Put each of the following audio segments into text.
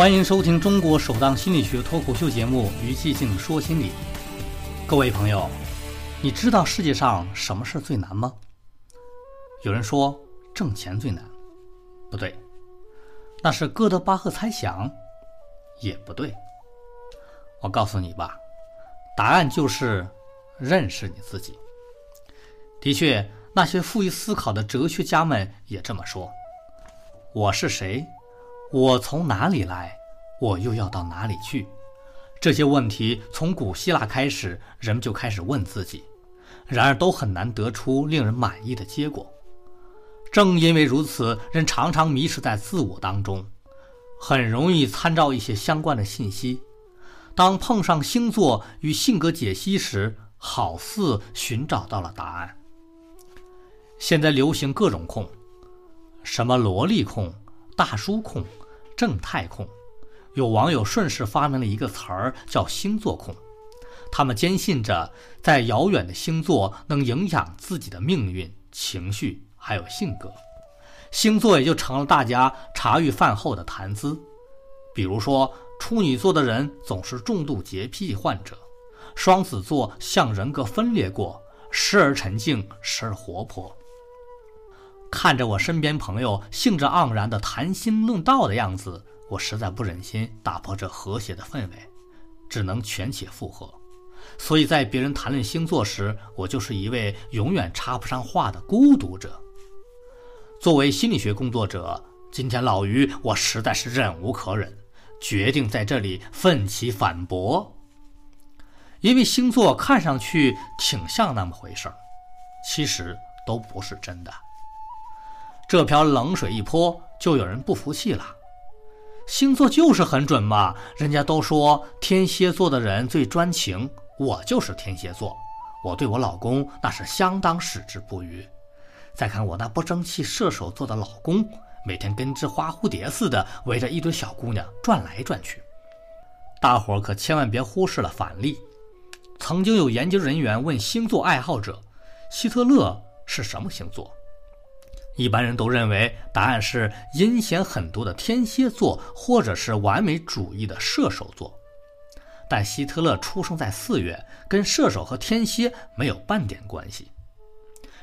欢迎收听中国首档心理学脱口秀节目《于寂静说心理》。各位朋友，你知道世界上什么事最难吗？有人说挣钱最难，不对，那是哥德巴赫猜想，也不对。我告诉你吧，答案就是认识你自己。的确，那些富于思考的哲学家们也这么说。我是谁？我从哪里来？我又要到哪里去？这些问题从古希腊开始，人们就开始问自己，然而都很难得出令人满意的结果。正因为如此，人常常迷失在自我当中，很容易参照一些相关的信息。当碰上星座与性格解析时，好似寻找到了答案。现在流行各种控，什么萝莉控、大叔控、正太控。有网友顺势发明了一个词儿，叫“星座控”。他们坚信着，在遥远的星座能影响自己的命运、情绪还有性格，星座也就成了大家茶余饭后的谈资。比如说，处女座的人总是重度洁癖患者，双子座像人格分裂过，时而沉静，时而活泼。看着我身边朋友兴致盎然的谈心论道的样子。我实在不忍心打破这和谐的氛围，只能全且附和。所以在别人谈论星座时，我就是一位永远插不上话的孤独者。作为心理学工作者，今天老于我实在是忍无可忍，决定在这里奋起反驳。因为星座看上去挺像那么回事儿，其实都不是真的。这瓢冷水一泼，就有人不服气了。星座就是很准嘛，人家都说天蝎座的人最专情，我就是天蝎座，我对我老公那是相当矢志不渝。再看我那不争气射手座的老公，每天跟只花蝴蝶似的围着一堆小姑娘转来转去。大伙可千万别忽视了反例。曾经有研究人员问星座爱好者，希特勒是什么星座？一般人都认为答案是阴险狠毒的天蝎座，或者是完美主义的射手座。但希特勒出生在四月，跟射手和天蝎没有半点关系。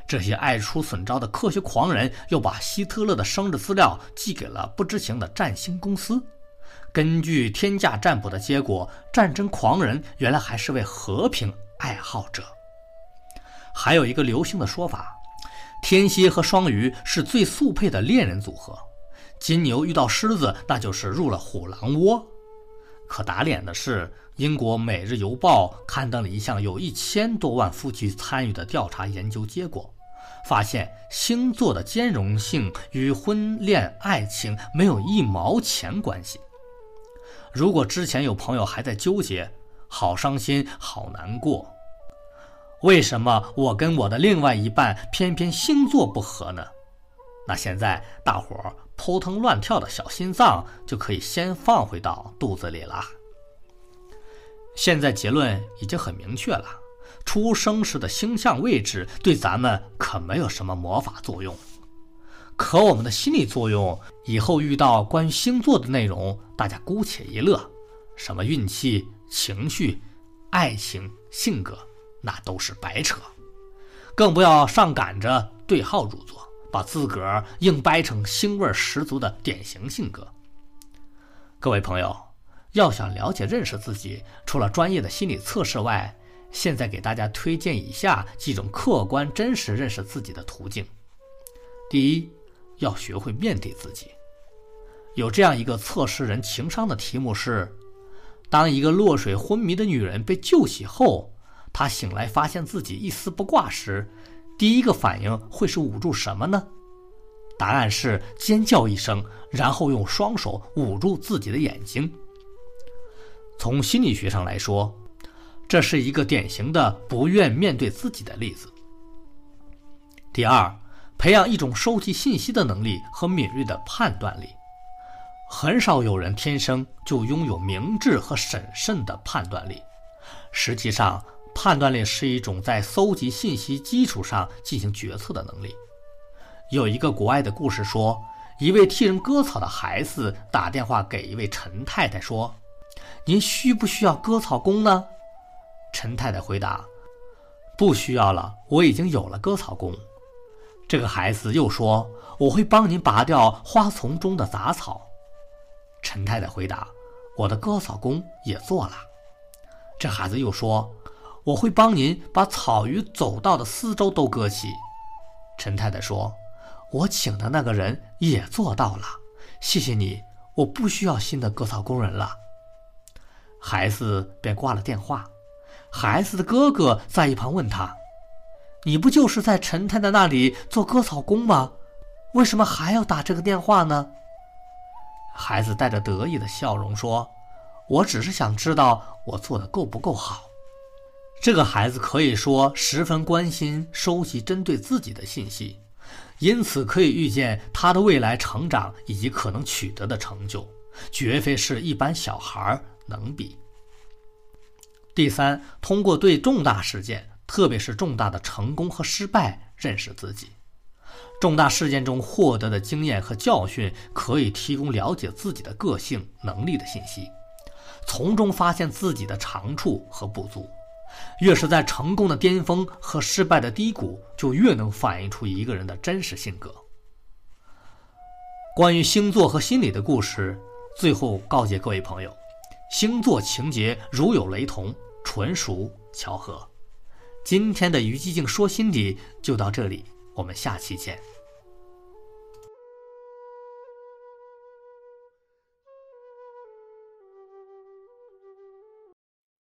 这些爱出损招的科学狂人又把希特勒的生日资料寄给了不知情的占星公司。根据天价占卜的结果，战争狂人原来还是位和平爱好者。还有一个流行的说法。天蝎和双鱼是最速配的恋人组合，金牛遇到狮子，那就是入了虎狼窝。可打脸的是，英国《每日邮报》刊登了一项有一千多万夫妻参与的调查研究结果，发现星座的兼容性与婚恋爱情没有一毛钱关系。如果之前有朋友还在纠结，好伤心，好难过。为什么我跟我的另外一半偏偏星座不合呢？那现在大伙儿扑腾乱跳的小心脏就可以先放回到肚子里了。现在结论已经很明确了，出生时的星象位置对咱们可没有什么魔法作用，可我们的心理作用，以后遇到关于星座的内容，大家姑且一乐，什么运气、情绪、爱情、性格。那都是白扯，更不要上赶着对号入座，把自个儿硬掰成腥味十足的典型性格。各位朋友，要想了解认识自己，除了专业的心理测试外，现在给大家推荐以下几种客观真实认识自己的途径。第一，要学会面对自己。有这样一个测试人情商的题目是：当一个落水昏迷的女人被救起后。他醒来发现自己一丝不挂时，第一个反应会是捂住什么呢？答案是尖叫一声，然后用双手捂住自己的眼睛。从心理学上来说，这是一个典型的不愿面对自己的例子。第二，培养一种收集信息的能力和敏锐的判断力。很少有人天生就拥有明智和审慎的判断力，实际上。判断力是一种在搜集信息基础上进行决策的能力。有一个国外的故事说，一位替人割草的孩子打电话给一位陈太太说：“您需不需要割草工呢？”陈太太回答：“不需要了，我已经有了割草工。”这个孩子又说：“我会帮您拔掉花丛中的杂草。”陈太太回答：“我的割草工也做了。”这孩子又说：“我会帮您把草鱼走道的四周都割起。”陈太太说：“我请的那个人也做到了，谢谢你，我不需要新的割草工人了。”孩子便挂了电话。孩子的哥哥在一旁问他：“你不就是在陈太太那里做割草工吗？为什么还要打这个电话呢？”孩子带着得意的笑容说：“我只是想知道我做的够不够好。”这个孩子可以说十分关心收集针对自己的信息，因此可以预见他的未来成长以及可能取得的成就，绝非是一般小孩能比。第三，通过对重大事件，特别是重大的成功和失败，认识自己。重大事件中获得的经验和教训，可以提供了解自己的个性、能力的信息，从中发现自己的长处和不足。越是在成功的巅峰和失败的低谷，就越能反映出一个人的真实性格。关于星座和心理的故事，最后告诫各位朋友：星座情节如有雷同，纯属巧合。今天的于寂静说心理就到这里，我们下期见。